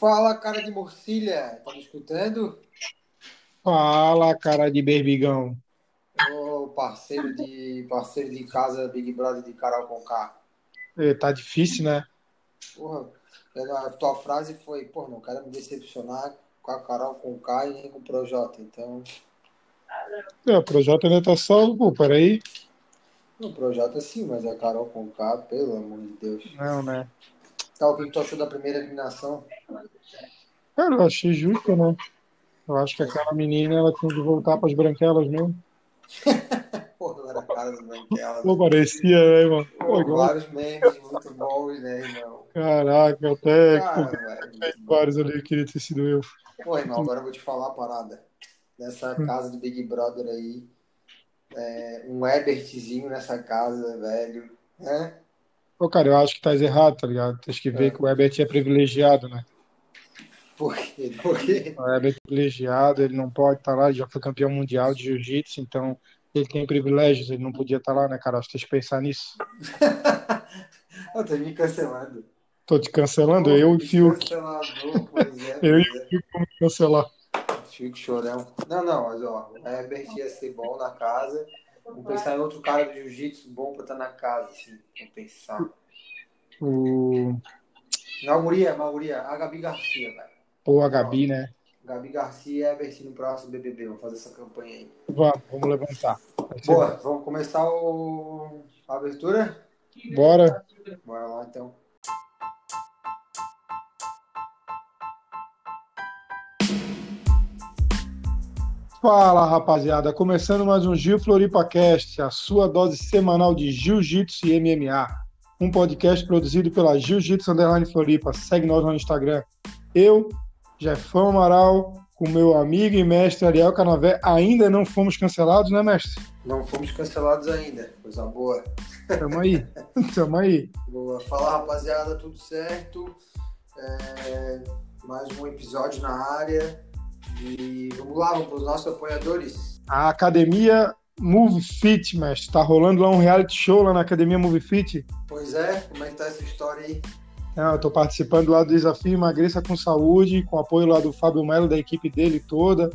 Fala, cara de morcilha, tá me escutando? Fala, cara de berbigão. Ô, parceiro de, parceiro de casa Big Brother de Carol Conká. É, Tá difícil, né? Porra, a tua frase foi, porra, não quero me decepcionar com a Carol Conká e nem com o Projota. Então, É, o projeto ainda tá salvo, pô, peraí. o Projota sim, mas a Carol Conká, pelo amor de Deus. Não, né? Tá, o que tu achou da primeira eliminação? Cara, eu achei justo, né? Eu acho que aquela menina, ela tinha que voltar pras branquelas mesmo. Porra, não era a cara do Branquela. Pô, parecia, né, mano? Pô, Pô, vários memes muito bons, né, irmão? Caraca, até Cara, pô, velho, bom. vários ali que queria ter sido eu. Pô, irmão, agora eu vou te falar uma parada. Nessa casa do Big Brother aí, é, um Ebertzinho nessa casa, velho. Né? Pô, cara, eu acho que tá errado, tá ligado? Tem que ver É. que o Herbert é privilegiado, né? Por quê? Por quê? É privilegiado, ele não pode estar lá, ele já foi campeão mundial de jiu-jitsu, então ele tem privilégios, ele não podia estar lá, né, cara? Acho que tem que pensar nisso. Eu tô me cancelando. Tô te cancelando, Pô, eu e Fiuk. É, Eu e o Fiuk vamos cancelar. é. Fico chorão. Não, não, mas ó, o Herbert ia ser bom na casa. Vamos pensar em outro cara do jiu-jitsu bom pra estar na casa, assim. Vamos pensar. O... Não, Guria, Maguria, a Gabi Garcia, velho. Pô, a Gabi, né? Gabi Garcia e Herbert no próximo BBB. Vamos fazer essa campanha aí. Vamos, vamos levantar. Boa, vamos começar o... a abertura? Bora. Bora lá então. Fala, rapaziada. Começando mais um Gil Floripa Cast, a sua dose semanal de Jiu-Jitsu e MMA. Um podcast produzido pela Jiu-Jitsu Underline Floripa. Segue nós no Instagram. Eu, Jefão Amaral, com meu amigo e mestre Ariel Canavé, ainda não fomos cancelados, né, mestre? Não fomos cancelados ainda. Coisa boa. Tamo aí. Tamo aí. Boa. Fala rapaziada, tudo certo? É, Mais um episódio na área. E vamos lá, vamos para os nossos apoiadores. A academia Move Fit, mestre. Tá rolando lá um reality show lá na academia Move Fit. Pois é, como é que tá essa história aí? É, eu tô participando lá do desafio Emagreça com Saúde, com apoio lá do Fábio Melo, da equipe dele toda,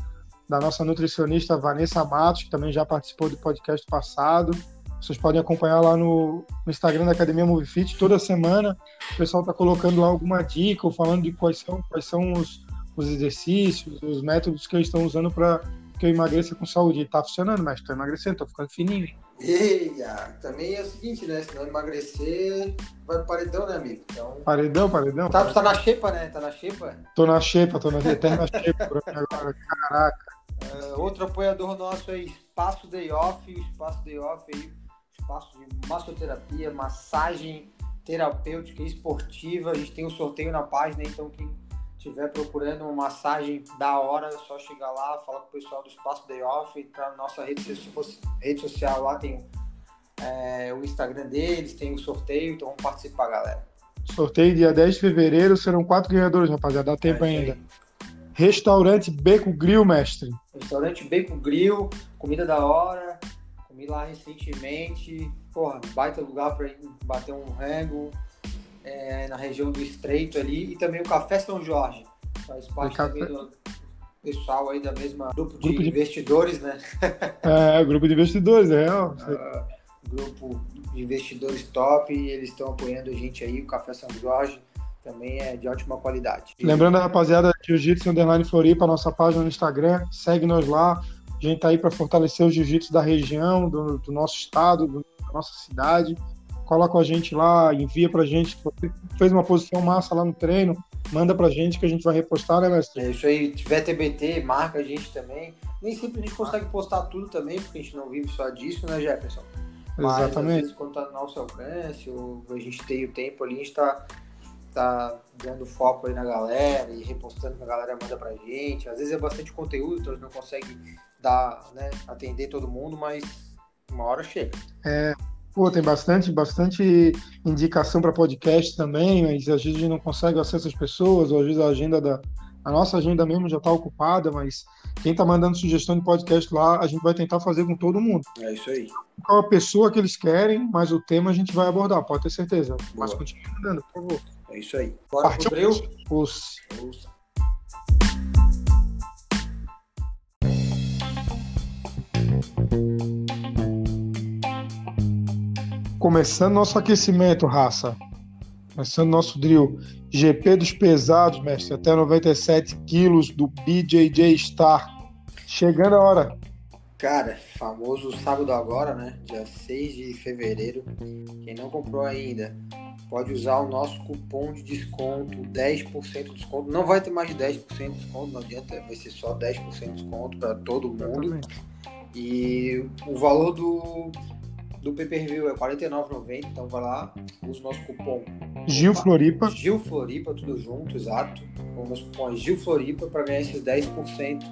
da nossa nutricionista Vanessa Matos, que também já participou do podcast passado. Vocês podem acompanhar lá no, no Instagram da Academia Move Fit toda semana. O pessoal tá colocando lá alguma dica ou falando de quais são, quais são os, os exercícios, os métodos que eles estão usando para que eu emagreça com saúde. E tá funcionando, mas tô emagrecendo, tô ficando fininho. Eia, também é o seguinte, né? Se não emagrecer, vai pro paredão, né, amigo? Então. Paredão, paredão. Tá, tu tá na xepa, né? Tá na xepa? Tô na xepa, tô na eterna xepa agora. Caraca. É, outro apoiador nosso aí, Espaço Day Off, o Espaço Day Off aí, espaço de massoterapia, massagem terapêutica e esportiva. A gente tem um sorteio na página, então quem estiver procurando uma massagem da hora, é só chegar lá, falar com o pessoal do Espaço Day Off, entrar na nossa rede, rede social lá, tem é, o Instagram deles, tem o sorteio, então vamos participar, galera. Sorteio dia 10 de fevereiro, serão quatu ganhadores, rapaziada. Dá tempo É ainda. Restaurante Beco Grill, mestre. Restaurante Bacon Grill, comida da hora. Comi lá recentemente. Porra, baita lugar para ir bater um rango é, na região do Estreito ali. E também o Café São Jorge. Faz parte também do pessoal aí da mesma grupo de Grupo de- investidores, né? É, grupo de investidores, é real. Grupo de investidores top. E eles estão apoiando a gente aí. O Café São Jorge também é de ótima qualidade. Lembrando, rapaziada, Jiu-Jitsu Underline Floripa, nossa página no Instagram. Segue nós lá. A gente tá aí para fortalecer o jiu-jitsu da região, do, do nosso estado, do- da nossa cidade. Cola com a gente lá, envia pra gente. Você fez uma posição massa lá no treino, manda pra gente que a gente vai repostar, né, mestre? É isso aí, tiver TBT, marca a gente também. Nem sempre a gente consegue postar tudo também, porque a gente não vive só disso, né, Jefferson? Mas às Exatamente. vezes quando tá no nosso alcance, ou a gente tem o tempo ali, a gente tá, tá dando foco aí na galera e repostando que a galera manda pra gente. Às vezes é bastante conteúdo, então a gente não consegue dar, né, atender todo mundo, mas uma hora chega. Pô, tem bastante, bastante indicação para podcast também, mas às vezes a gente não consegue acesso às pessoas, ou às vezes a agenda da. A nossa agenda mesmo já está ocupada, mas quem está mandando sugestão de podcast lá, a gente vai tentar fazer com todo mundo. É isso aí. Qual a pessoa que eles querem, mas o tema a gente vai abordar, pode ter certeza. Mas Boa. continue mandando, por favor. É isso aí. Bora Partiu. pro drill? Ouça. Começando nosso aquecimento, raça. Começando nosso drill. GP dos pesados, mestre. Até 97 quilos do BJJ Star. Chegando a hora. Cara, famoso sábado agora, né? Dia 6 de fevereiro. Quem não comprou ainda, pode usar o nosso cupom de desconto, 10% de desconto. Não vai ter mais de 10% de desconto, não adianta, vai ser só 10% de desconto para todo mundo. E o valor do do pay-per-view é R$ 49,90, então vai lá, usa o nosso cupom Gil Floripa. Gil Floripa, tudo junto, exato. O nosso cupom é Gil Floripa para ganhar esses 10%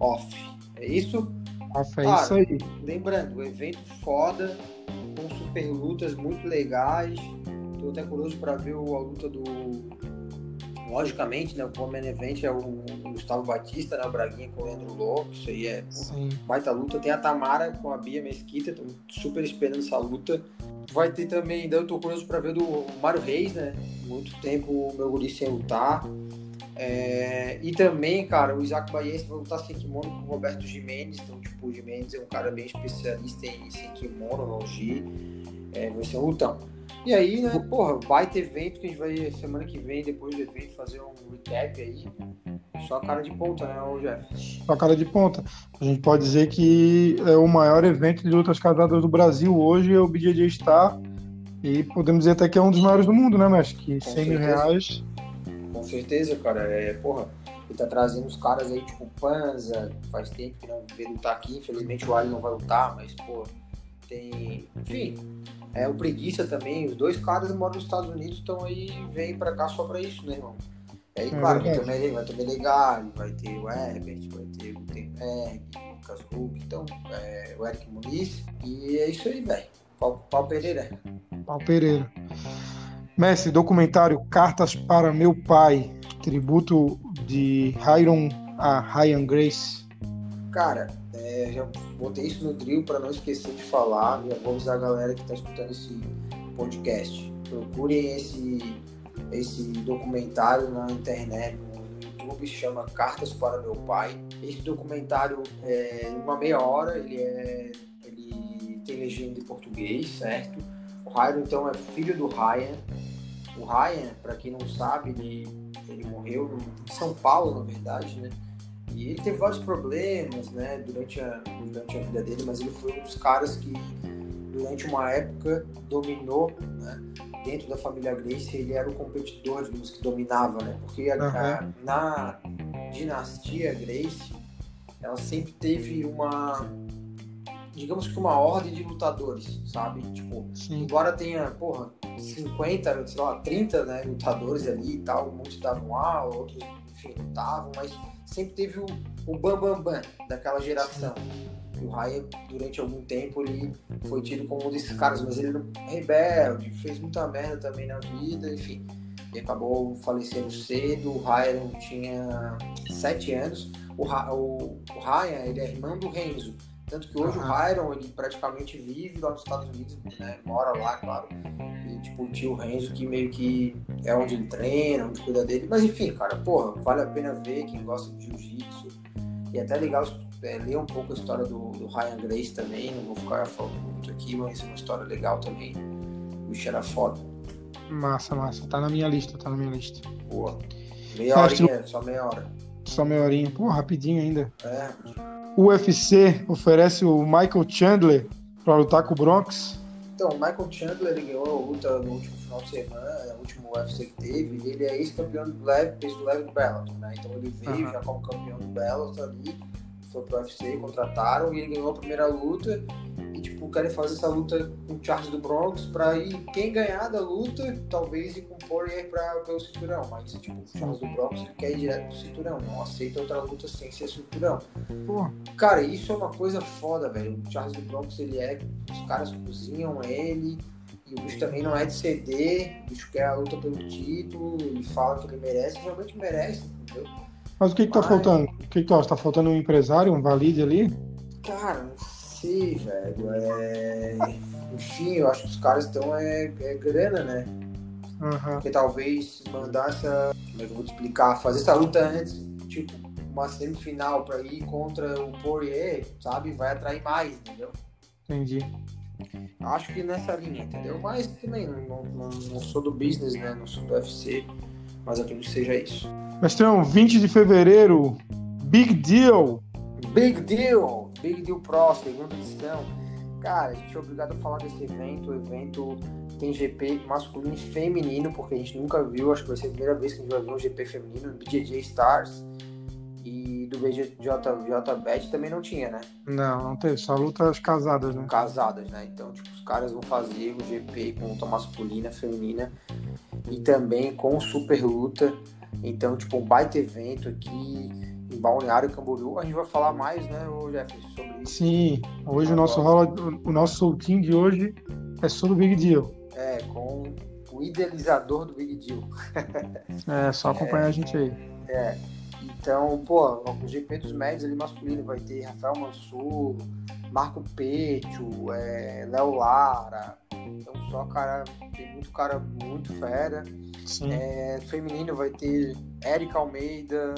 off. É isso? Off é claro, isso aí. Lembrando, o evento foda, com super lutas muito legais. Tô até curioso para ver a luta do logicamente, né, o Main Event é o Gustavo Batista, né, o Braguinha com o Leandro Lopes, isso aí é Sim. baita luta. Tem a Tamara com a Bia Mesquita, tô super esperando essa luta. Vai ter também, ainda eu tô curioso para ver do Mário Reis, né, muito tempo o meu guri sem lutar. É, e também, cara, o Isaac Baiense vai lutar sem kimono com o Roberto Jimenez, então, tipo, o Jimenez é um cara bem especialista em sem kimono, no G, é, vai ser um lutão. E aí, né, porra, baita evento que a gente vai semana que vem, depois do evento, fazer um recap aí. Só cara de ponta, né, o Jeff? Só cara de ponta. A gente pode dizer que é o maior evento de lutas casadas do Brasil hoje, é o BJJ Star. E podemos dizer até que é um dos maiores do mundo, né, mestre? Que Com 100 certeza. mil reais. Com certeza, cara. É, porra, ele tá trazendo os caras aí, tipo Panza, faz tempo que não vê lutar aqui. Infelizmente o Ali não vai lutar, mas, pô, tem. Enfim, é, o Preguiça também, os dois caras moram nos Estados Unidos, então aí vem pra cá só pra isso, né, irmão? E aí, é claro, vai ter, vai ter o Melegari, vai ter o Herbert, vai ter o Gutenberg, o Lucas Huck, então, é, o Eric Muniz. E é isso aí, velho. Pau, Pau Pereira. Pau Pereira. Mestre, documentário Cartas para Meu Pai, tributo de Hiron a Ryan Grace. Cara, é, já botei isso no drill para não esquecer de falar. Já vou avisar a galera que está escutando esse podcast. Procurem esse, esse documentário na internet, no YouTube, chama Cartas para Meu Pai. Esse documentário é uma meia hora, ele, é, ele tem legenda em português, certo? O Ryan, então, é filho do Ryan. O Ryan, para quem não sabe, ele, ele morreu em São Paulo, na verdade, né? E ele teve vários problemas, né, durante a, durante a vida dele, mas ele foi um dos caras que, durante uma época, dominou, né, dentro da família Grace, ele era o competidor, digamos, que dominava, né, porque a, uhum. a, na dinastia Grace, ela sempre teve uma, digamos que uma ordem de lutadores, sabe? Tipo, Sim. embora tenha, porra, 50, sei lá, 30 né, lutadores ali e tal, muitos davam aula, outros, enfim, lutavam, mas sempre teve o, o bam, bam, bam daquela geração. O Raya, durante algum tempo, ele foi tido como um desses caras, mas ele era rebelde, fez muita merda também na vida, enfim. E acabou falecendo cedo. O Ryan tinha sete anos. O, o, o Ryan, ele é irmão do Renzo. Tanto que hoje uhum. o Byron, ele praticamente vive lá nos Estados Unidos, né? Mora lá, claro. E, tipo, o tio Renzo, que meio que é onde ele treina, onde cuida dele. Mas, enfim, cara, porra, vale a pena ver quem gosta de jiu-jitsu. E é até legal é, ler um pouco a história do, do Ryan Grace também. Não vou ficar falando muito aqui, mas é uma história legal também. O bicho era foda. Massa, massa. Tá na minha lista, tá na minha lista. Boa. Meia horinha, só meia hora. Só meia horinha. Pô, rapidinho ainda. É. O UFC oferece o Michael Chandler para lutar com o Bronx. Então, o Michael Chandler ele ganhou a luta no último final de semana, o último UFC que teve. Ele é ex-campeão do leve, peso leve do Bellator, né? Então ele veio uhum. já como campeão do Bellator ali, foi pro UFC, contrataram e ele ganhou a primeira luta tipo, querem fazer essa luta com o Charles do Bronx pra ir, quem ganhar da luta, talvez ir com o Poirier pra, pelo cinturão, mas tipo, o Charles do Bronx ele quer ir direto pro cinturão, não aceita outra luta sem ser cinturão. Pô. Cara, isso é uma coisa foda, velho. O Charles do Bronx, ele é, os caras cozinham ele, e o bicho também não é de ceder, o bicho quer a luta pelo título, ele fala que ele merece, realmente merece, entendeu? Mas o que que tá faltando? O que que tu acha? Tá faltando um empresário, um valide ali? Cara, não sei, velho. É... Enfim, eu acho que os caras estão é, é grana, né? Uhum. Porque talvez mandar essa. Como é que eu vou te explicar? Fazer essa luta antes, tipo, uma semifinal pra ir contra o Poirier, sabe? Vai atrair mais, entendeu? Entendi. Acho que nessa linha, entendeu? Mas também não, não, não sou do business, né? Não sou do UFC, mas acredito que seja isso. Mestrão, 20 de fevereiro, Big Deal. Big Deal, Big Deal Pro, segunda edição. Cara, a gente é obrigado a falar desse evento. O evento tem GP masculino e feminino, porque a gente nunca viu, acho que vai ser a primeira vez que a gente vai ver um GP feminino, BJJ Stars e do BJJBet também não tinha, né? Não, não teve, só lutas casadas, né? Casadas, né? Então, tipo, os caras vão fazer o GP com luta masculina, feminina e também com super luta. Então, tipo, um baita evento aqui em Balneário Camboriú. A gente vai falar mais, né, Jefferson, sobre isso. Sim, hoje o nosso, rola, o nosso soltinho de hoje é sobre o Big Deal. É, com o idealizador do Big Deal. é, só acompanhar é, a gente aí. É. Então, pô, o GP dos médios ali masculino vai ter Rafael Mansur, Marco Petio, é, Léo Lara. Então só cara, tem muito cara muito fera. É, feminino vai ter Érica Almeida,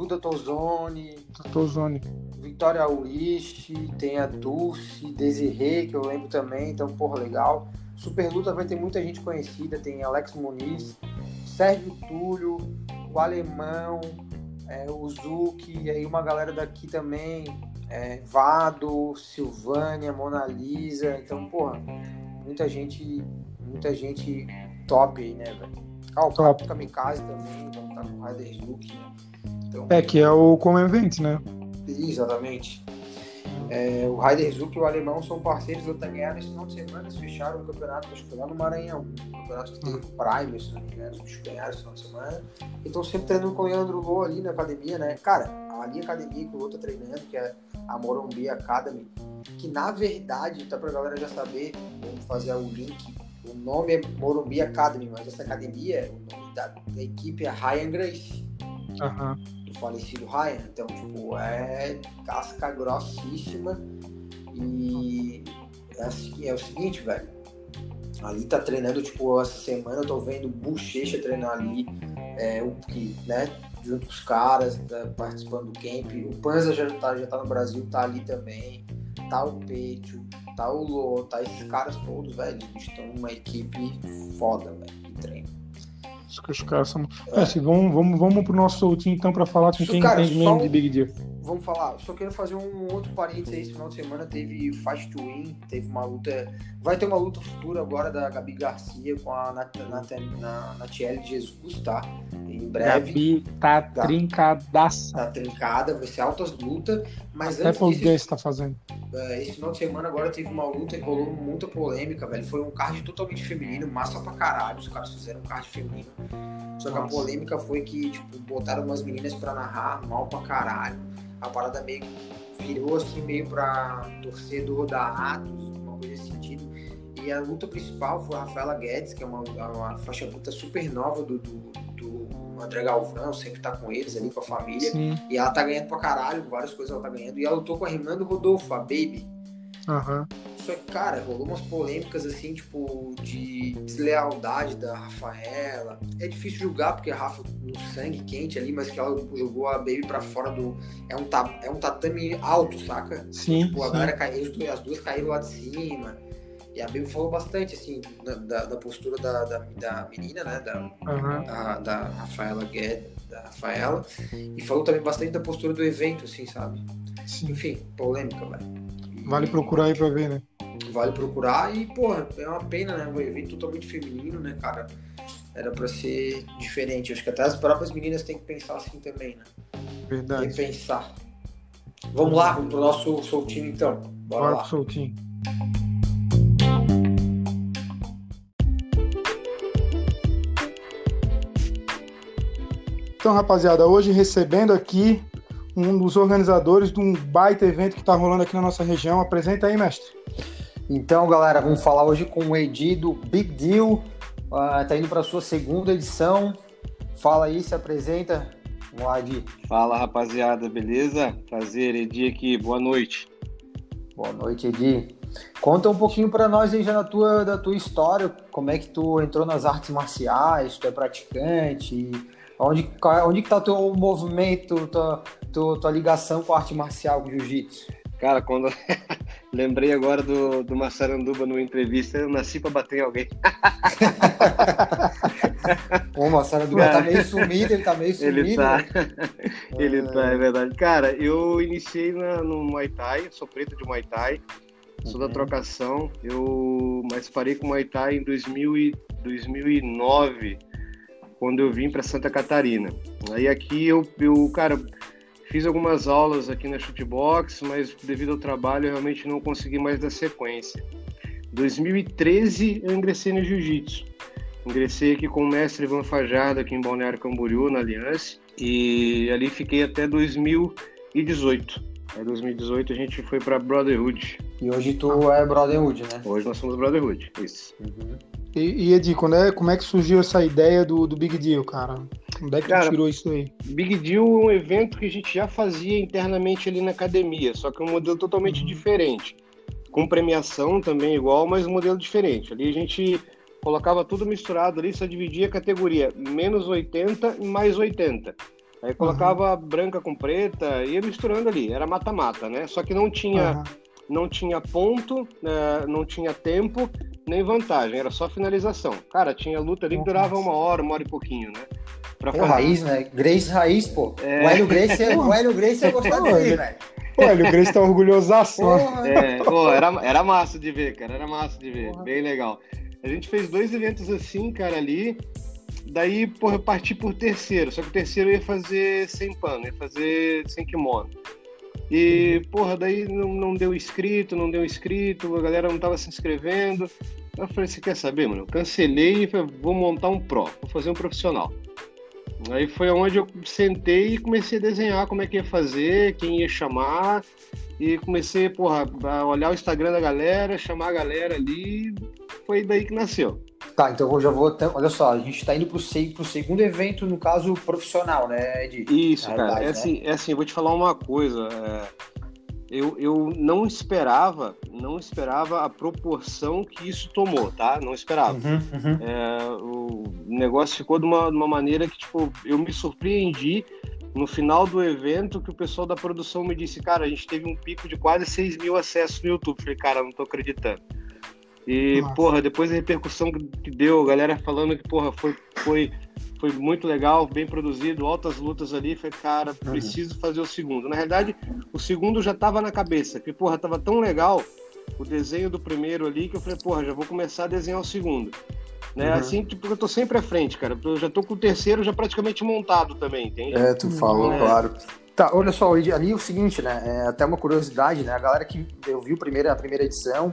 Duda Tozoni. Tozoni. Vitória Urishi, tem a Dulce, Desirê, que eu lembro também, então, porra, legal. Super Luta vai ter muita gente conhecida, tem Alex Muniz, Sérgio Túlio, o Alemão, é, o Zuki, e aí uma galera daqui também, é, Vado, Silvânia, Mona Lisa, então, porra, muita gente, muita gente top aí, né, velho? Ah, o próprio Kamikaze também, vamos estar com o Raider Zuki, né? Então, é, que é o Como Event, né? Exatamente. É, o Heiderzuck e o Alemão são parceiros do Tanguera nesse final de semana. Eles fecharam o campeonato, acho que foi lá no Maranhão. O campeonato que teve o Prime, se não me engano. Eles ganharam esse final de semana. E estão sempre treinando com o Leandro Lô ali na academia, né? Cara, ali a academia que o Lô tá treinando, que é a Morumbi Academy, que na verdade, tá pra galera já saber, vamos fazer o link. O nome é Morumbi Academy, mas essa academia, o nome da, da equipe é Ryan Grace. Uhum do falecido Ryan. Então, tipo, é casca grossíssima. E é, é o seguinte, velho. Ali tá treinando, tipo, essa semana eu tô vendo Bochecha treinar ali. É, o que, né? Junto com os caras, tá participando do camp. O Panza já tá, já tá no Brasil, tá ali também. Tá o Peito, tá o Lô, tá esses caras todos, velho. Estão uma equipe foda, velho, de treino. Acho que os caras são. É. Assim, vamos, vamos, vamos pro nosso soltinho então para falar com quem cara, entende mesmo um... de Big Deal. Vamos falar, só quero fazer um outro parênteses aí. Esse final de semana teve Fight to Win, teve uma luta. Vai ter uma luta futura agora da Gabi Garcia com a Nat, Nat, Nat, Natiele Jesus, tá? Em breve. Gabi tá trincadaça. Tá trincada, vai ser altas lutas. Mas Até antes disso, tá fazendo. É, esse final de semana agora teve uma luta e rolou muita polêmica, velho. Foi um card totalmente feminino, massa pra caralho. Os caras fizeram um card feminino. Só que a polêmica foi que, tipo, botaram umas meninas pra narrar mal pra caralho. A parada meio virou assim, meio pra torcedor da Atos, uma coisa nesse sentido. E a luta principal foi a Rafaela Guedes, que é uma, uma faixa luta super nova do, do, do André Galvão, sempre tá com eles ali, com a família. Sim. E ela tá ganhando pra caralho, várias coisas ela tá ganhando. E ela lutou com a Rinaldo Rodolfo, a Baby. Uhum. Só que, cara, rolou umas polêmicas assim, tipo, de deslealdade da Rafaela. É difícil julgar, porque a Rafa no sangue quente ali, mas que ela jogou a Baby pra fora do. É um, ta... é um tatame alto, saca? Sim. Tipo, a galera caiu, as duas caíram lá de cima. E a Baby falou bastante, assim, da, da postura da, da, da, menina, né? Da, uhum. da, da Rafaela Guedes, da Rafaela. E falou também bastante da postura do evento, assim, sabe? Sim. Enfim, polêmica, velho. Vale procurar aí pra ver, né? Vale procurar e, porra, é uma pena, né? Um evento totalmente feminino, né, cara? Era pra ser diferente. Acho que até as próprias meninas têm que pensar assim também, né? Verdade. Repensar. Vamos lá, vamos pro nosso soltinho então. Bora, Bora lá. pro soltinho. Então, rapaziada, hoje recebendo aqui um dos organizadores de um baita evento que está rolando aqui na nossa região. Apresenta aí, mestre. Então, galera, vamos falar hoje com o Edi do Big Deal. Uh, tá indo para sua segunda edição. Fala aí, se apresenta. Vamos lá, Edi. Fala, rapaziada, beleza? Prazer, Edi aqui. Boa noite. Boa noite, Edi. Conta um pouquinho para nós aí já da tua, da tua história, como é que tu entrou nas artes marciais, tu é praticante, onde, onde que tá teu movimento, tua, tua, tua ligação com a arte marcial, com o jiu-jitsu? Cara, quando lembrei agora do, do Massaranduba numa entrevista, eu nasci para bater em alguém. Pô, o Massaranduba tá meio sumido, ele tá meio sumido. Ele tá, né? ele tá, é verdade. Cara, eu iniciei na, no Muay Thai, sou preto de Muay Thai, sou uhum. da trocação, eu, mas parei com Muay Thai em 2000 e, 2009, quando eu vim para Santa Catarina. Aí aqui eu, eu cara Fiz algumas aulas aqui na Shootbox, mas devido ao trabalho eu realmente não consegui mais dar sequência. 2013 eu ingressei no Jiu-Jitsu. Ingressei aqui com o mestre Ivan Fajardo aqui em Balneário Camboriú, na Aliança, e ali fiquei até 2018. Em 2018 a gente foi para Brotherhood. E hoje tu é Brotherhood, né? Hoje nós somos Brotherhood, isso. Uhum. E, e Edi, quando é, como é que surgiu essa ideia do, do Big Deal, cara? Onde é que cara, tirou isso aí? Big Deal é um evento que a gente já fazia internamente ali na academia, só que um modelo totalmente uhum. diferente. Com premiação também igual, mas um modelo diferente. Ali a gente colocava tudo misturado ali, só dividia a categoria menos 80 e mais 80. Aí colocava uhum. branca com preta, ia misturando ali, era mata-mata, né? Só que não tinha, uhum. não tinha ponto, né? não tinha tempo, nem vantagem, era só finalização. Cara, tinha luta ali que durava uma hora, uma hora e pouquinho, né? Pra fazer... Raiz, né? Grace Raiz, pô. É... O Hélio Grace, é- o Hélio Grace ia gostar dele, velho. O Hélio Grace tá orgulhosaço. É, pô, era, era massa de ver, cara. Era massa de ver. Porra. Bem legal. A gente fez dois eventos assim, cara, ali. Daí, porra, eu parti por terceiro. Só que o terceiro ia fazer sem pano, ia fazer sem kimono. E, porra, daí não, não deu inscrito, não deu inscrito, a galera não tava se inscrevendo. Eu falei, você quer saber, mano? Eu cancelei e falei, vou montar um pro, vou fazer um profissional. Aí foi onde eu sentei e comecei a desenhar como é que ia fazer, quem ia chamar. E comecei, porra, a olhar o Instagram da galera, chamar a galera ali. Foi daí que nasceu. Tá, então eu já vou. Até, olha só, a gente está indo para o segundo evento, no caso profissional, né, Ed? Isso, cara. É, né? assim, é assim, eu vou te falar uma coisa. É eu, eu não esperava, não esperava a proporção que isso tomou, tá? Não esperava. Uhum, uhum. É, o negócio ficou de uma, de uma maneira que, tipo, eu me surpreendi no final do evento que o pessoal da produção me disse, cara, a gente teve um pico de quase 6 mil acessos no YouTube. Falei, cara, não tô acreditando. E, Nossa. porra, depois da repercussão que deu, a galera falando que, porra, foi, foi foi muito legal, bem produzido, altas lutas ali. Falei, cara, uhum. preciso uhum. fazer o segundo. Na realidade, o segundo já estava na cabeça, que, porra, tava tão legal o desenho do primeiro ali que eu falei, porra, já vou começar a desenhar o segundo. Né? Uhum. Assim, tipo, eu tô sempre à frente, cara. Eu já tô com o terceiro já praticamente montado também, entende? É, tu falou, é. claro. Tá, olha só, ali é o seguinte, né? É até uma curiosidade, né? A galera que eu vi a primeira, a primeira edição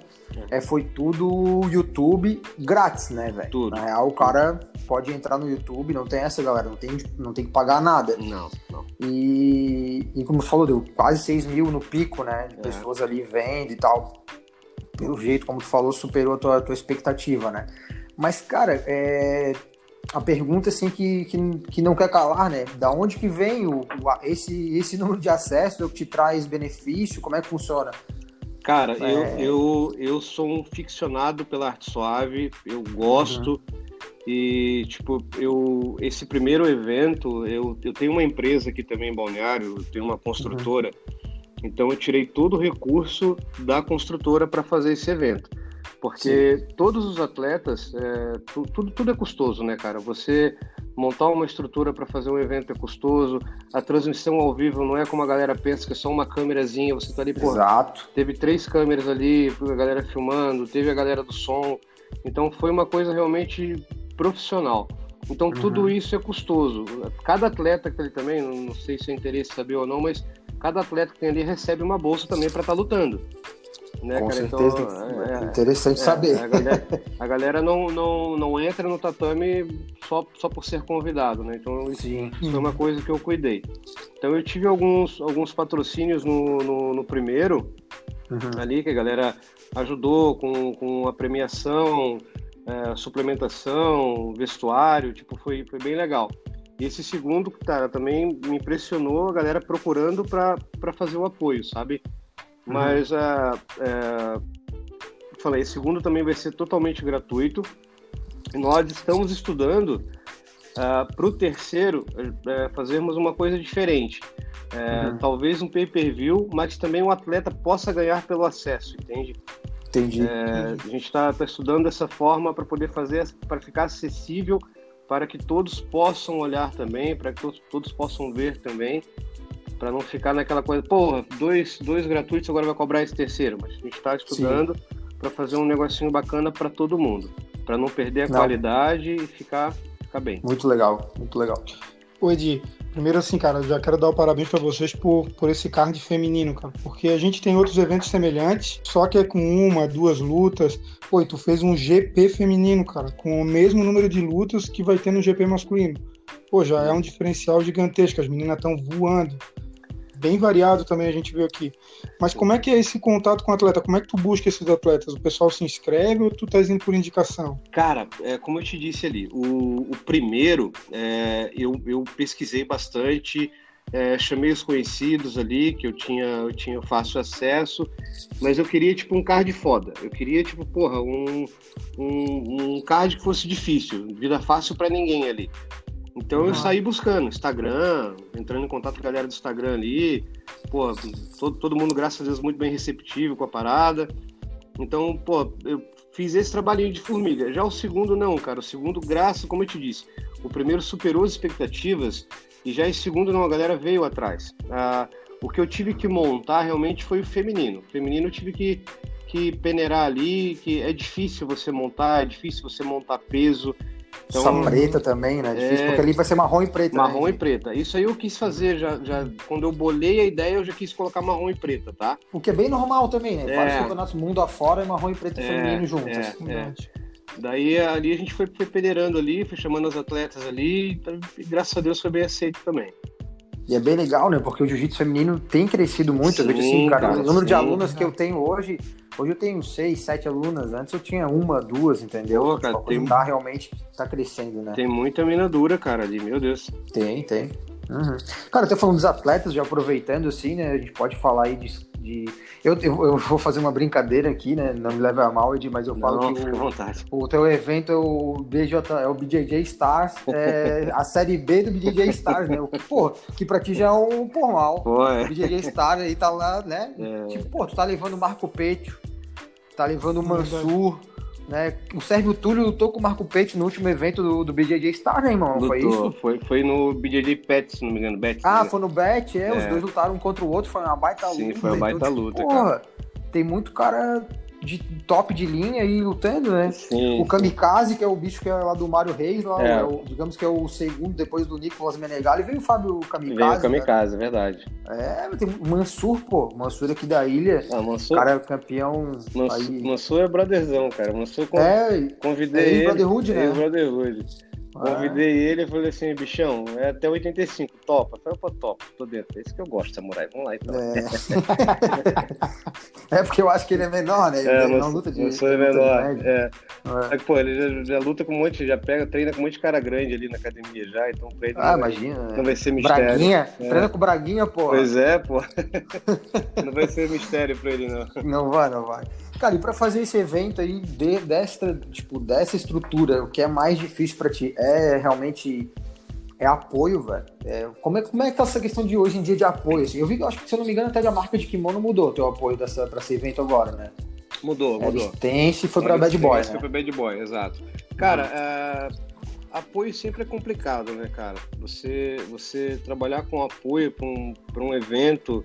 é. é foi tudo YouTube grátis, né, velho? Tudo. Na real, o cara pode entrar no YouTube, não tem essa, galera, não tem, não tem que pagar nada. Não, não. E, e como você falou, deu quase 6 mil no pico, né? De é. pessoas ali vendo e tal. Pelo jeito, como tu falou, superou a tua, a tua expectativa, né? Mas, cara, é, a pergunta assim que, que, que, não quer calar, né? Da onde que vem o, o, esse, esse número de acesso? É o que te traz benefício? Como é que funciona? Cara, é... eu, eu, eu sou um ficcionado pela arte suave, eu gosto. Uhum. E, tipo, eu, esse primeiro evento, eu, eu tenho uma empresa aqui também em Balneário, eu tenho uma construtora. Uhum. Então, eu tirei todo o recurso da construtora para fazer esse evento. Porque Sim. todos os atletas, é, tudo, tudo é custoso, né, cara? Você montar uma estrutura para fazer um evento é custoso, a transmissão ao vivo não é como a galera pensa que é só uma câmerazinha, você tá ali, pô, Exato. teve três câmeras ali, a galera filmando, teve a galera do som, então foi uma coisa realmente profissional. Então uhum. tudo isso é custoso. Cada atleta que ele também, não sei se é interesse saber ou não, mas cada atleta que tem ali recebe uma bolsa também para estar tá lutando. Né, Com cara? certeza, então, é, interessante é, saber. A galera, a galera, não, não, não entra no tatame só, só por ser convidado, né? Então Sim. isso é uma coisa que eu cuidei. Então eu tive alguns, alguns patrocínios no, no, no primeiro, uhum. ali, que a galera ajudou com, com a premiação, é, suplementação, vestuário, tipo, foi, foi bem legal. E esse segundo, cara, também me impressionou a galera procurando para fazer o apoio, sabe? Uhum. Mas é, é, falei, segundo também vai ser totalmente gratuito. Nós estamos estudando uh, ah, para o terceiro uh, fazermos uma coisa diferente. Uh, uhum. Talvez um pay-per-view, mas também um atleta possa ganhar pelo acesso, entende? Entendi. É, a gente está tá estudando dessa forma para poder fazer, para ficar acessível, para que todos possam olhar também, para que todos, todos possam ver também, para não ficar naquela coisa, porra, dois, dois gratuitos, agora vai cobrar esse terceiro. Mas a gente está estudando para fazer um negocinho bacana para todo mundo, para não perder a não. qualidade e ficar, ficar bem. Muito legal, muito legal. Ô Edi, primeiro assim, cara, já quero dar o parabéns para vocês por, por esse card feminino, cara. Porque a gente tem outros eventos semelhantes, só que é com uma, duas lutas. Pô, e tu fez um GP feminino, cara, com o mesmo número de lutas que vai ter no GP masculino. Pô, já é um diferencial gigantesco, as meninas estão voando bem variado também a gente viu aqui. Mas como é que é esse contato com o atleta? Como é que tu busca esses atletas? O pessoal se inscreve ou tu tá indo por indicação? Cara, é, como eu te disse ali, o, o primeiro é, eu, eu pesquisei bastante, é, chamei os conhecidos ali, que eu tinha, eu tinha fácil acesso, mas eu queria, tipo, um card foda. Eu queria, tipo, porra, um, um, um card que fosse difícil, vida fácil para ninguém ali. Então eu saí buscando Instagram, entrando em contato com a galera do Instagram ali. Pô, todo, todo mundo, graças a Deus, muito bem receptivo com a parada. Então, pô, eu fiz esse trabalhinho de formiga. Já o segundo, não, cara. O segundo, graças, como eu te disse, o primeiro superou as expectativas e já esse segundo, não, a galera veio atrás. Ah, o que eu tive que montar realmente foi o feminino. O feminino eu tive que, que peneirar ali, que é difícil você montar, é difícil você montar peso, então, Essa preta também, né? Difícil, é... porque ali vai ser marrom e preta. Né, marrom né? e preta. Isso aí eu quis fazer, já, já, quando eu bolei a ideia, eu já quis colocar marrom e preta, tá? O que é bem normal também, né? É... Vários campeonatos mundo afora é marrom e preto é... feminino juntos. É, é. Daí ali a gente foi, foi federando ali, foi chamando as atletas ali, e graças a Deus foi bem aceito também. E é bem legal, né? Porque o jiu-jitsu feminino tem crescido muito. Sim, eu vejo assim, cara, cara o número sim, de alunas que eu tenho hoje, hoje eu tenho seis, sete alunas. Antes eu tinha uma, duas, entendeu? Pô, cara, tem... tá realmente tá crescendo, né? Tem muita mina dura, cara, ali, meu Deus. Tem, tem. Uhum. Cara, até falando dos atletas, já aproveitando assim, né? A gente pode falar aí de de. Eu, eu, eu, vou fazer uma brincadeira aqui, né? Não me leve a mal, Ed, mas eu falo Não, que o, o teu evento é o, BJ, é o BJJ Stars, é a série B do BJJ Stars, né? Pô, que pra ti já é um formal. Pô, é. O BJJ Stars aí tá lá, né? É. Tipo, pô, tu tá levando o Marco Petio, tá levando o Mansur. Né? O Sérgio Túlio lutou com o Marco Pete no último evento do, do BJJ Star, né, irmão? Lutou. Foi isso? Foi, foi no BJJ Pet, se não me engano. Bet, ah, né? foi no Bet, é, é, Os dois lutaram um contra o outro, foi uma baita Sim, luta. Sim, foi uma baita então, tipo, luta, porra, cara. Tem muito cara de top de linha aí lutando, né? Sim, o Kamikaze, sim. que é o bicho que é lá do Mário Reis, lá, é. É o, digamos que é o segundo depois do Nicolas Menegali, veio o Fábio Kamikaze. Veio o Kamikaze, né? verdade. É, tem o Mansur, pô, Mansur aqui da ilha, ah, Mansur, cara é campeão. Mansur, aí... Mansur é brotherzão, cara. Mansur con... é, convidei é ele. Brotherhood, né? É Brotherhood. Convidei é. ele e falei assim, bichão, é até 85, topa. Falei, pô, topa, tô dentro. É isso que eu gosto, samurai. Vamos lá então. É, é porque eu acho que ele é menor, né? Ele é, não, luta de. Não sou é menor. É. é. pô, ele já, já, luta com um monte, já pega, treina com um monte de cara grande ali na academia já, então pra ele. Ah, não, imagina. Não vai ser mistério. Braguinha? É. Treina com Braguinha, pô. Pois é, pô. não vai ser mistério pra ele, não. Não vai, não vai. Cara, e para fazer esse evento aí de, desta, tipo, dessa estrutura, o que é mais difícil para ti é realmente é apoio, velho. É, como, é, como é que tá essa questão de hoje em dia de apoio? Assim? Eu vi, acho que se eu não me engano, até a marca de kimono mudou o teu apoio dessa, pra esse evento agora, né? Mudou, mudou. Tense foi pra Bad Boy, né? Foi pra Bad Boy, exato. Cara, uhum. é, apoio sempre é complicado, né, cara? Você, você trabalhar com apoio para um, pra um evento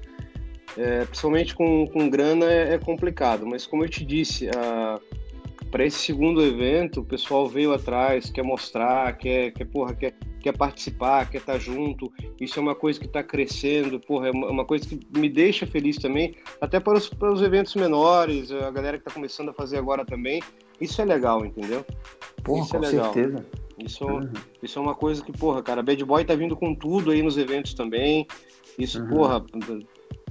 é, principalmente com, com grana é, é, complicado, mas como eu te disse, para esse segundo evento, o pessoal veio atrás, quer mostrar, quer, quer, porra, quer, quer participar, quer estar tá junto. Isso é uma coisa que está crescendo, porra, é uma, uma, coisa que me deixa feliz também, até para os, para os eventos menores, a galera que está começando a fazer agora também. Isso é legal, entendeu? Porra, isso é com é legal. certeza. Isso, uhum. isso é uma coisa que, porra, cara, Bad Boy tá vindo com tudo aí nos eventos também. Isso, uhum. porra,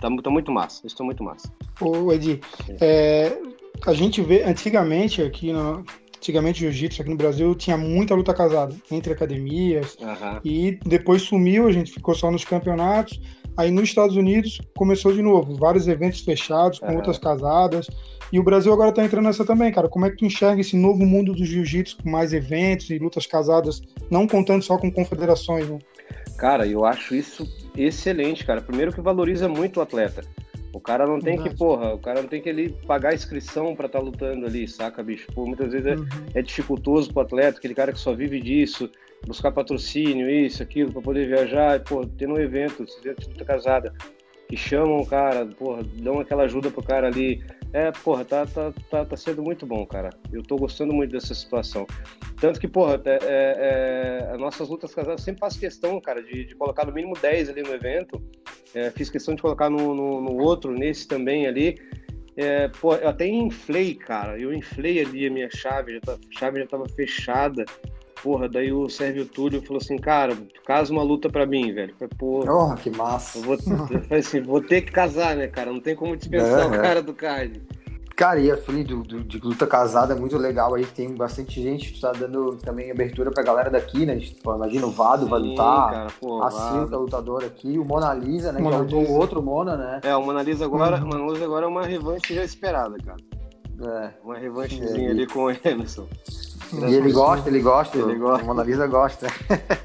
Tá, tá muito massa, tá muito massa. Ô, Edi, é, a gente vê, antigamente aqui no, antigamente jiu-jitsu aqui no Brasil tinha muita luta casada entre academias uhum. e depois sumiu, a gente ficou só nos campeonatos. Aí nos Estados Unidos começou de novo, vários eventos fechados, com uhum. lutas casadas. E o Brasil agora tá entrando nessa também, cara. Como é que tu enxerga esse novo mundo do jiu-jitsu com mais eventos e lutas casadas, não contando só com confederações, né? Cara, eu acho isso excelente, cara. Primeiro que valoriza muito o atleta. O cara não tem Verdade. que, porra, o cara não tem que ele pagar a inscrição para estar tá lutando ali, saca, bicho? Pô, muitas vezes é, uhum. é, dificultoso pro atleta, aquele cara que só vive disso, buscar patrocínio, isso, aquilo, para poder viajar, e, pô, ter um evento, se de luta casada, que chamam o cara, porra, dão aquela ajuda pro cara ali, é, porra, tá, tá, tá, tá sendo muito bom, cara. Eu tô gostando muito dessa situação. Tanto que, porra, é, é, as nossas lutas casadas sempre faz questão, cara, de, de, colocar no mínimo 10 ali no evento. É, fiz questão de colocar no, no, no outro, nesse também ali. É, pô, eu até inflei, cara. Eu inflei ali a minha chave, já tá, a chave já tava fechada. Porra, daí o Sérgio Túlio falou assim, cara, casa uma luta pra mim, velho. falei, porra, oh, que massa. Eu, vou, eu falei assim, vou ter que casar, né, cara? Não tem como dispensar é, o cara do card. Cara, e a filha de, de, de, luta casada é muito legal aí, tem bastante gente, tu tá dando também abertura pra galera daqui, né? Tipo, imagina o Vado Sim, vai lutar, cara, pô, a Silva lutadora aqui, o Mona Lisa, né? Mona que é o outro Mona, né? É, o Mona Lisa agora, uhum. Mona Lisa agora é uma revanche já esperada, cara. É. Uma revanchezinha é. ali com o Emerson. E ele gosta, ele gosta. Ele gosta. A Mona Lisa gosta.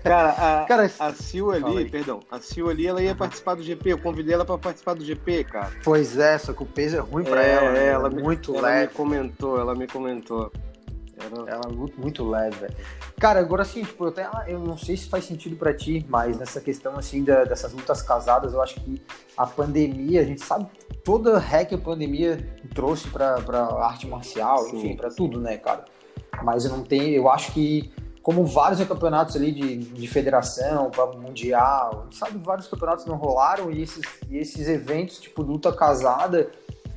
Cara, a, cara, a Sil ali, perdão, a Sil ali, ela ia participar do GP. Eu convidei ela para participar do GP, cara. Pois é, só que o peso é ruim para é, ela. É, ela, muito ela leve. Ela me comentou, ela me comentou. Era... Ela é muito, muito leve, velho. Cara, agora assim, tipo, eu, até, eu não sei se faz sentido para ti, mas nessa questão assim da, dessas lutas casadas, eu acho que a pandemia, a gente sabe toda a hack que a pandemia trouxe pra, pra arte marcial, sim, enfim, para tudo, né, cara? Mas eu não tenho, eu acho que como vários campeonatos ali de, de federação, mundial, sabe, vários campeonatos não rolaram e esses, e esses eventos, tipo luta casada,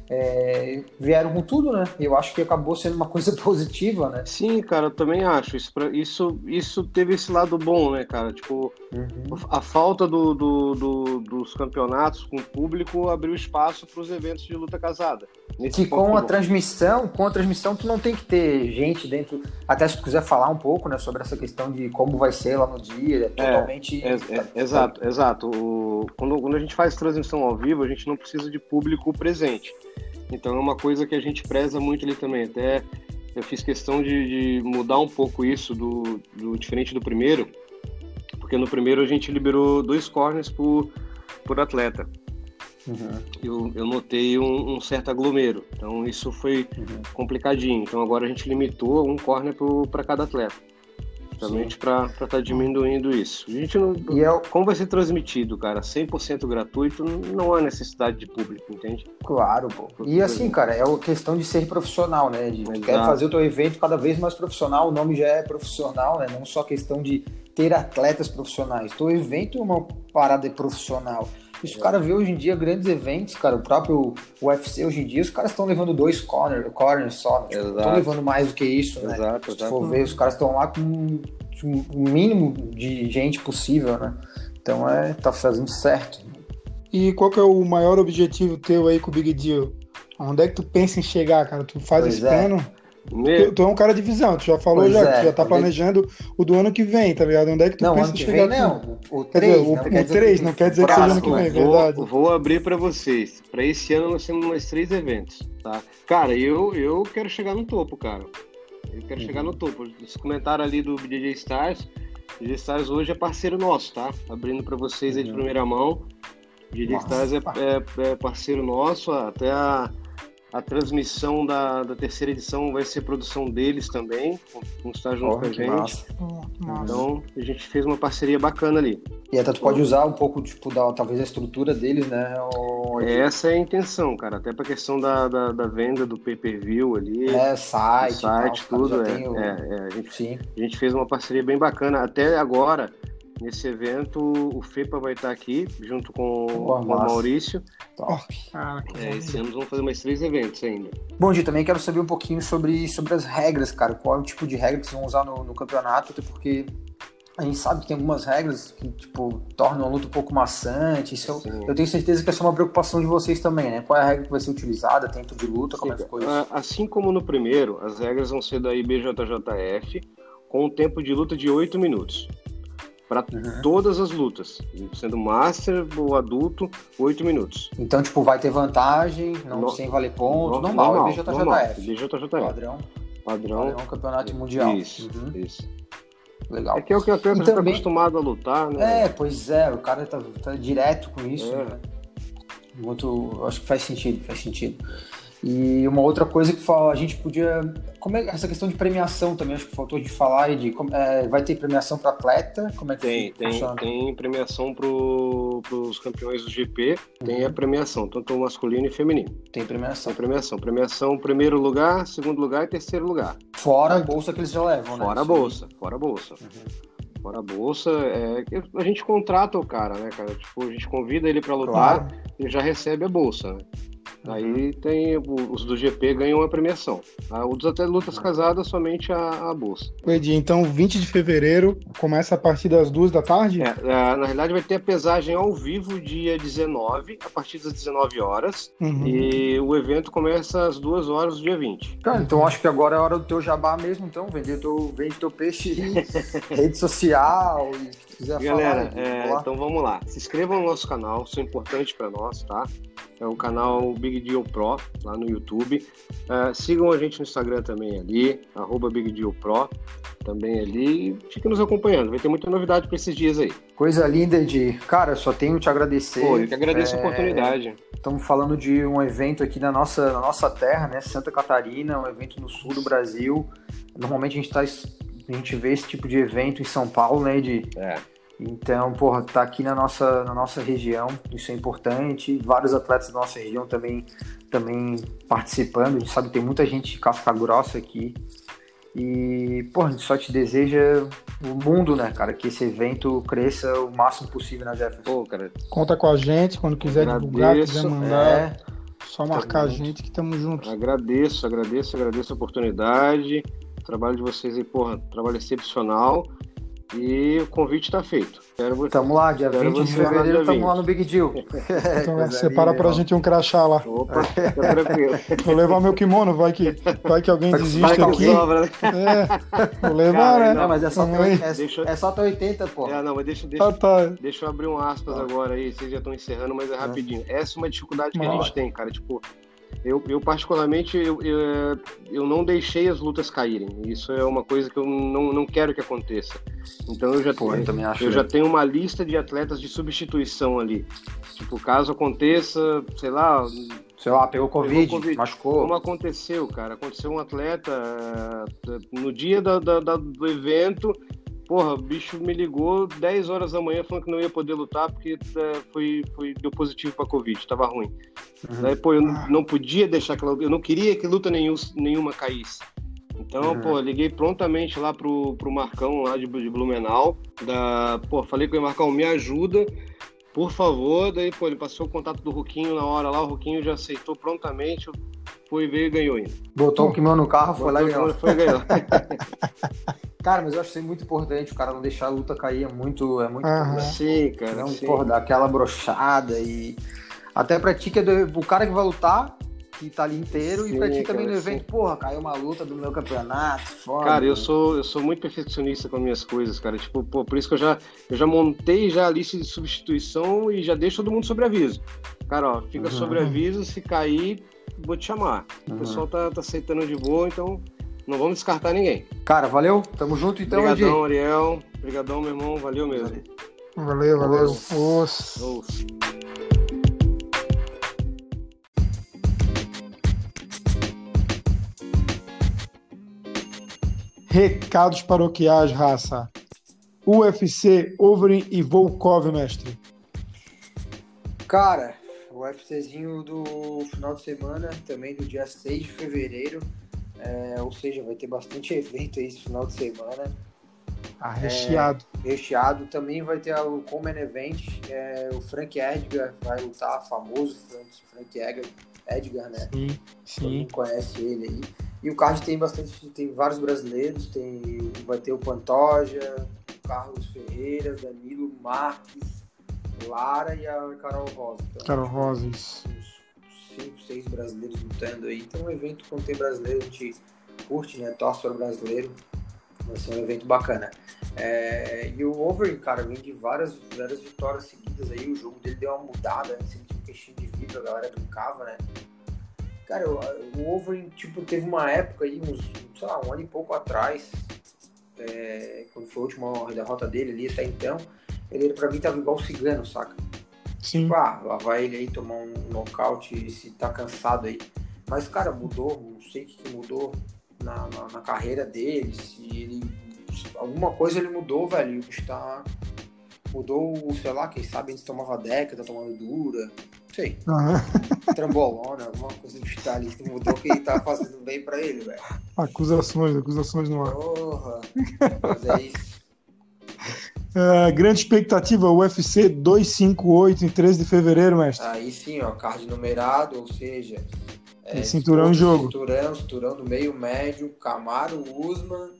é, vieram com tudo, né? Eu acho que acabou sendo uma coisa positiva, né? Sim, cara, eu também acho. Isso, isso, isso teve esse lado bom, né, cara? Tipo, uhum. a falta do, do, do, dos campeonatos com o público abriu espaço para os eventos de luta casada. Que com a transmissão, com a transmissão, tu não tem que ter gente dentro. Até se tu quiser falar um pouco, né, sobre essa questão de como vai ser lá no dia, é totalmente. É, é, é, exato, exato. O, quando, quando a gente faz transmissão ao vivo, a gente não precisa de público presente. Então é uma coisa que a gente preza muito ali também. Até eu fiz questão de, de mudar um pouco isso do, do, diferente do primeiro, porque no primeiro a gente liberou dois corners por, por atleta. Uhum. Eu, eu notei um, um, certo aglomero, então isso foi uhum. complicadinho. Então agora a gente limitou um corner para cada atleta justamente para estar tá diminuindo isso. A gente não, e é, como vai ser transmitido, cara, 100% gratuito, não há necessidade de público, entende? Claro, pô. E assim, cara, é a questão de ser profissional, né? De quer fazer o teu evento cada vez mais profissional, o nome já é profissional, né? Não só questão de ter atletas profissionais. Teu evento é uma parada profissional. Isso o cara vê hoje em dia grandes eventos, cara, o próprio UFC hoje em dia, os caras estão levando dois corners corner só, tipo, estão levando mais do que isso, né? Exato, Se for ver, os caras estão lá com o mínimo de gente possível, né? Então é, tá fazendo certo. E qual que é o maior objetivo teu aí com o Big Deal? Onde é que tu pensa em chegar, cara? Tu faz pois esse é. plano? Tu, tu, é um cara de visão, tu já falou já, é, tu já tá planejando o do ano que vem, tá ligado? Onde é que tu não, pensa em chegar? Vem, não, o 3 não, o, 3 não quer dizer que seja ano que vem, vou, verdade. Vou abrir para vocês. Para esse ano nós temos mais três eventos, tá? Cara, eu, eu quero chegar no topo, cara. Eu quero uhum. chegar no topo. Esse comentário ali do DJ Stars, DJ Stars hoje é parceiro nosso, tá? Abrindo para vocês aí de uhum. primeira mão. DJ Nossa, Stars é, é, é parceiro nosso, até a a transmissão da, da terceira edição vai ser produção deles também, com estar junto oh, com a gente. Massa. Então a gente fez uma parceria bacana ali. E até tu pode usar um pouco, tipo, da, talvez a estrutura deles, né? Ou... Essa é a intenção, cara. Até pra questão da, da, da venda do pay-per-view ali. É, site, site tal, tudo. É, o... é, é, a, gente, Sim. a gente fez uma parceria bem bacana. Até agora, Nesse evento, o FEPA vai estar aqui, junto com, com o Maurício. Ah, é, esse ano vamos fazer mais três eventos ainda. Bom, Gi, também quero saber um pouquinho sobre, sobre as regras, cara. Qual é o tipo de regra que vocês vão usar no, no campeonato, até porque a gente sabe que tem algumas regras que, tipo, tornam a luta um pouco maçante. Isso eu, eu, tenho certeza que essa é uma preocupação de vocês também, né? Qual é a regra que vai ser utilizada, tempo de luta, Sim, como é que ficou isso? Assim como no primeiro, as regras vão ser da IBJJF, com um tempo de luta de 8 minutos. Para uhum. todas as lutas, sendo Master ou adulto, 8 minutos. Então, tipo, vai ter vantagem, não no, sem valer pontos, normal, normal, BJJF. Normal, BJJF. Padrão. Padrão. Padrão campeonato mundial. Isso, uhum. isso. Legal. É que é o que o atleta está acostumado a lutar, né? É, pois é, o cara tá, tá direto com isso, é. né? Muito, acho que faz sentido, faz sentido. E uma outra coisa que a gente podia. Como é essa questão de premiação também, acho que faltou de falar de é, vai ter premiação para atleta? Como é que tem, tem, tem premiação para os campeões do GP, uhum. tem a premiação, tanto masculino e feminino. Tem premiação. Tem premiação. Premiação primeiro lugar, segundo lugar e terceiro lugar. Fora a bolsa que eles já levam, né? Fora a bolsa, fora a bolsa. Uhum. Fora a bolsa, é, a gente contrata o cara, né, cara? Tipo, a gente convida ele para lutar, claro. ele já recebe a bolsa, né? Aí tem os do GP ganham a premiação. Ah, os até lutas casadas somente a, a bolsa. Edi, então 20 de fevereiro começa a partir das duas da tarde? É, é, na realidade vai ter a pesagem ao vivo dia 19, a partir das 19 horas. Uhum. E o evento começa às 2 horas do dia 20. Cara, então acho que agora é hora do teu jabá mesmo, então. Vender teu, vende teu peixe em rede social e Galera, falar, é, então vamos lá. Se inscrevam no nosso canal, isso é importante para nós, tá? É o canal Big Deal Pro, lá no YouTube. Uh, sigam a gente no Instagram também ali, arroba Big Deal Pro, também ali. Fiquem nos acompanhando, vai ter muita novidade para esses dias aí. Coisa linda, de Cara, só tenho que te agradecer. Pô, eu que agradeço é... a oportunidade. Estamos falando de um evento aqui na nossa, na nossa terra, né? Santa Catarina, um evento no sul do Brasil. Normalmente a gente está a gente vê esse tipo de evento em São Paulo, né, de é. Então, porra, tá aqui na nossa, na nossa região, isso é importante. Vários atletas da nossa região também, também participando. A gente sabe que tem muita gente de casca grossa aqui. E, porra, a gente só te deseja o mundo, né, cara? Que esse evento cresça o máximo possível na Jefferson. Pô, cara. Conta com a gente quando quiser agradeço, divulgar, quiser mandar. É, só marcar a gente que estamos juntos. Agradeço, agradeço, agradeço a oportunidade. O trabalho de vocês aí, porra, trabalho excepcional. E o convite está feito. Tamo lá, dia 20 de fevereiro, estamos lá no Big Deal. então, separa para a gente um crachá lá. Opa, fica tranquilo. Vou levar meu kimono, vai que, vai que alguém desiste aqui. Sobra, né? É, vou levar, Cara, né? Não, mas é só, até, é, deixa... é só até 80, pô. É, não, mas deixa, deixa, ah, tá. deixa eu abrir um aspas ah. agora aí, vocês já estão encerrando, mas é, é. rapidinho. Essa é uma dificuldade que a gente tem, cara. Tipo, eu, eu particularmente, eu, eu, eu, não deixei as lutas caírem. Isso é uma coisa que eu não, não quero que aconteça. Então eu já, Pô, eu eu já tenho uma lista de atletas de substituição ali. Tipo, caso aconteça, sei lá... Sei lá, pegou COVID, pegou COVID. machucou. Como aconteceu, cara? Aconteceu um atleta eh, no dia da, da, da, do evento, porra, o bicho me ligou 10 horas da manhã falando que não ia poder lutar porque é, foi, foi, deu positivo pra Covid, tava ruim. Uhum. Daí, pô, eu não, não, podia deixar aquela. Eu não queria que luta nenhum, nenhuma caísse. Então, uhum. pô, liguei prontamente lá pro, pro Marcão lá de, de Blumenau. Da, pô, falei com o Marcão, me ajuda, por favor. Daí, pô, ele passou o contato do Ruquinho na hora lá, o Ruquinho já aceitou prontamente. Foi, veio e ganhou ainda. Botou o kimono no carro, foi lá e ganhou. Foi ganhou. Cara, mas eu acho isso muito importante, o cara não deixar a luta cair, é muito. É muito uhum. Sim, cara. Não, sim. Porra, dar aquela brochada e. Até pra ti que é do... o cara que vai lutar, que tá ali inteiro, sim, e pra ti também no evento, sim. porra, caiu uma luta do meu campeonato, foda. Cara, eu sou, eu sou muito perfeccionista com as minhas coisas, cara. Tipo, pô, por isso que eu já, eu já montei já a lista de substituição e já deixo todo mundo sobre aviso. Cara, ó, fica uhum. sobre aviso, se cair, vou te chamar. Uhum. O pessoal tá, tá aceitando de boa, então não vamos descartar ninguém. Cara, valeu. Tamo junto então, Obrigadão, Ariel. Obrigadão, meu irmão. Valeu mesmo. Valeu, valeu. Os. Os. Recados paroquiais, raça. UFC, Overeem e Volkov, mestre. Cara, o UFCzinho do final de semana, também do dia 6 de fevereiro. É, ou seja, vai ter bastante evento aí esse final de semana. Ah, recheado. É, recheado. Também vai ter o Common Event. É, o Frank Edgar vai lutar, famoso Frank Edgar, Edgar né? Sim, sim. Todo mundo conhece ele aí. E o card tem bastante, tem vários brasileiros, tem, vai ter o Pantoja, Carlos Ferreira, Danilo Marques, Lara e a Carol Rosa. Então, Carol Rosa, isso cinco, seis brasileiros lutando aí. Então, um evento quando tem brasileiro, a gente curte, né? Torce para o brasileiro. Vai ser um evento bacana. É, e o Wolverine, cara, vem de várias, várias vitórias seguidas aí. O jogo dele deu uma mudada. Ele tinha um queixinho de vidro, a galera brincava, né? Cara, o, o Wolverine, tipo, teve uma época aí, uns, sei lá, um ano e pouco atrás, é, quando foi a última derrota dele ali, até então, ele pra mim tava igual o Cigano, saca? Sim. Tipo, ah, lá vai ele aí tomar um nocaute se tá cansado aí. Mas, cara, mudou, não sei o que, mudou na, na, na, carreira dele, se ele. Alguma coisa ele mudou, velho. O tá. Mudou, sei lá, quem sabe antes tomava deca, tá tomando dura. Não sei. Uhum. Trambolona, alguma coisa do está que mudou que tá fazendo bem pra ele, velho. Acusações, acusações no ar. Porra. Mas é isso. Uh, grande expectativa, UFC 258 em 13 de fevereiro, mestre. Aí sim, ó, card numerado, ou seja, é, cinturão em jogo. Cinturão, cinturão do meio médio, Camaro Usman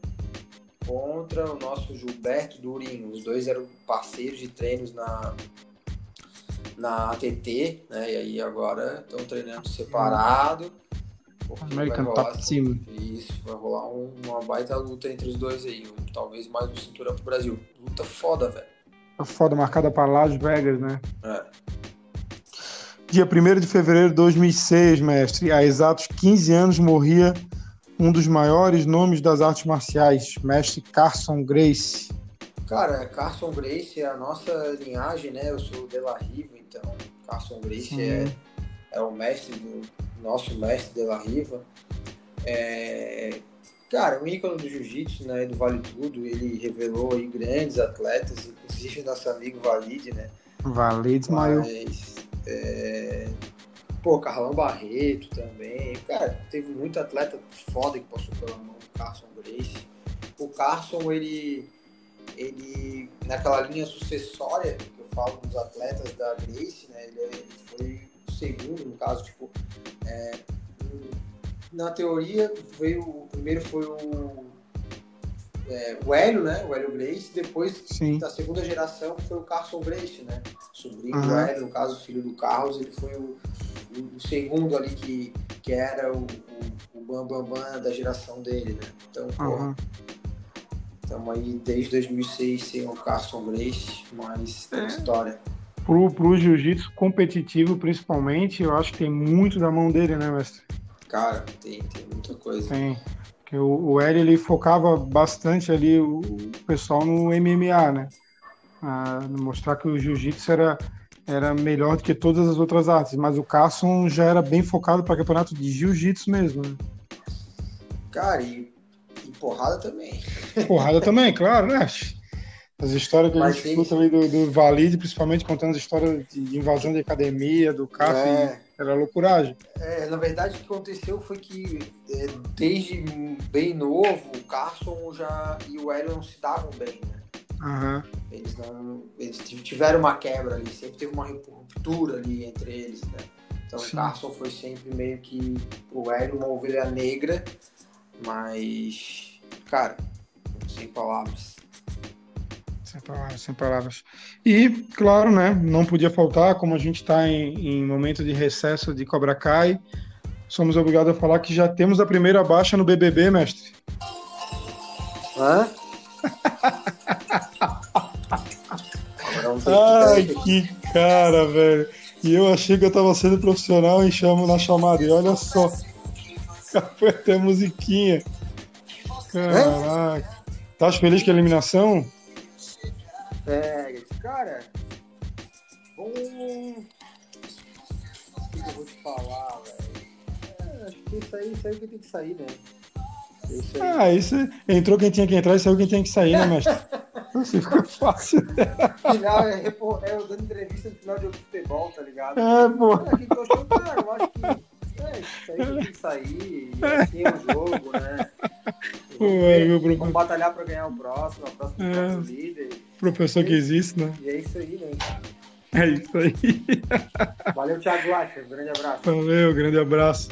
contra o nosso Gilberto Durinho. Os dois eram parceiros de treinos na, na ATT, né? E aí agora estão treinando separado. American rolar, Top Team. Isso, vai rolar um, uma baita luta entre os dois aí. Um, talvez mais um cinturão pro Brasil. Luta foda, velho. Foda, marcada para Las Vegas, né? É. Dia 1 de fevereiro de 2006, mestre, há exatos 15 anos morria um dos maiores nomes das artes marciais, mestre Carson Grace. Cara, Carson Grace é a nossa linhagem, né? Eu sou de La Riva, então Carson Grace é, é o mestre do nosso mestre de La Riva. É, cara, um ícone do jiu-jitsu, né? Do Vale Tudo, ele revelou aí grandes atletas, inclusive nosso amigo Valide, né? Valide Maior. É... Pô, Carlão Barreto também. Cara, teve muito atleta foda que passou pela mão do Carson Grace. O Carson, ele, ele, naquela linha sucessória que eu falo dos atletas da Grace, né? Ele, ele foi o segundo, no caso, tipo, é, na teoria, veio, o primeiro foi o é, o Hélio, né? O Hélio Grace, depois Sim. da segunda geração foi o Carson Grace, né? Sobrinho uhum. do Hélio, no caso, filho do Carlos, ele foi o, o, o segundo ali que, que era o, o, o Bam, Bam, Bam da geração dele, né? Então, uhum. estamos aí desde 2006 sem o Carson Grace, mas tem é. história. Pro, pro jiu-jitsu competitivo, principalmente, eu acho que tem muito da mão dele, né, mestre? Cara, tem, tem muita coisa. Tem. Porque o, o L ele focava bastante ali o, o pessoal no MMA, né? Ah, mostrar que o jiu-jitsu era, era melhor do que todas as outras artes, mas o Carson já era bem focado para campeonato de jiu-jitsu mesmo. Né? Cara, e, e, porrada também. Porrada também, claro, né? As histórias que a gente escuta ali do, do Valide, principalmente contando as histórias de invasão de academia, do CAF. É. Era loucuragem. É, na verdade, o que aconteceu foi que é, desde bem novo, o Carson já e o Hélio não se davam bem, né? Uhum. Eles, não, eles tiveram uma quebra ali, sempre teve uma ruptura ali entre eles, né? Então Sim. o Carson foi sempre meio que o Hélio uma ovelha negra, mas, cara, sem palavras. Sem palavras, sem palavras. E, claro, né, não podia faltar, como a gente está em, em, momento de recesso de Cobra Kai, somos obrigados a falar que já temos a primeira baixa no BBB, mestre. Hã? Ai, que cara, velho. E eu achei que eu tava sendo profissional e chamo na chamada. E olha só. Foi até musiquinha. Caraca. Tá feliz com a eliminação? É, cara, bom. O que eu vou te falar, velho? É, acho que isso aí, isso aí que tem que sair, né? Isso ah, isso entrou quem tinha que entrar e saiu quem tinha que sair, né, mestre? Assim fica fácil. Final é, é eu dando entrevista no final de futebol, tá ligado? É, pô. É, quem gostou, cara, eu acho que é, isso aí tem que sair, assim é o jogo, né? Vamos, vamos batalhar pra ganhar o próximo, a próxima é. líder professor que existe, né? E é isso aí, né? É isso aí. Valeu, Thiago Lacha. Grande abraço. Valeu, grande abraço.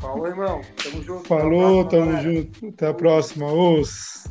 Falou, irmão. Tamo junto. Falou, tamo galera. junto. Até a próxima. Os.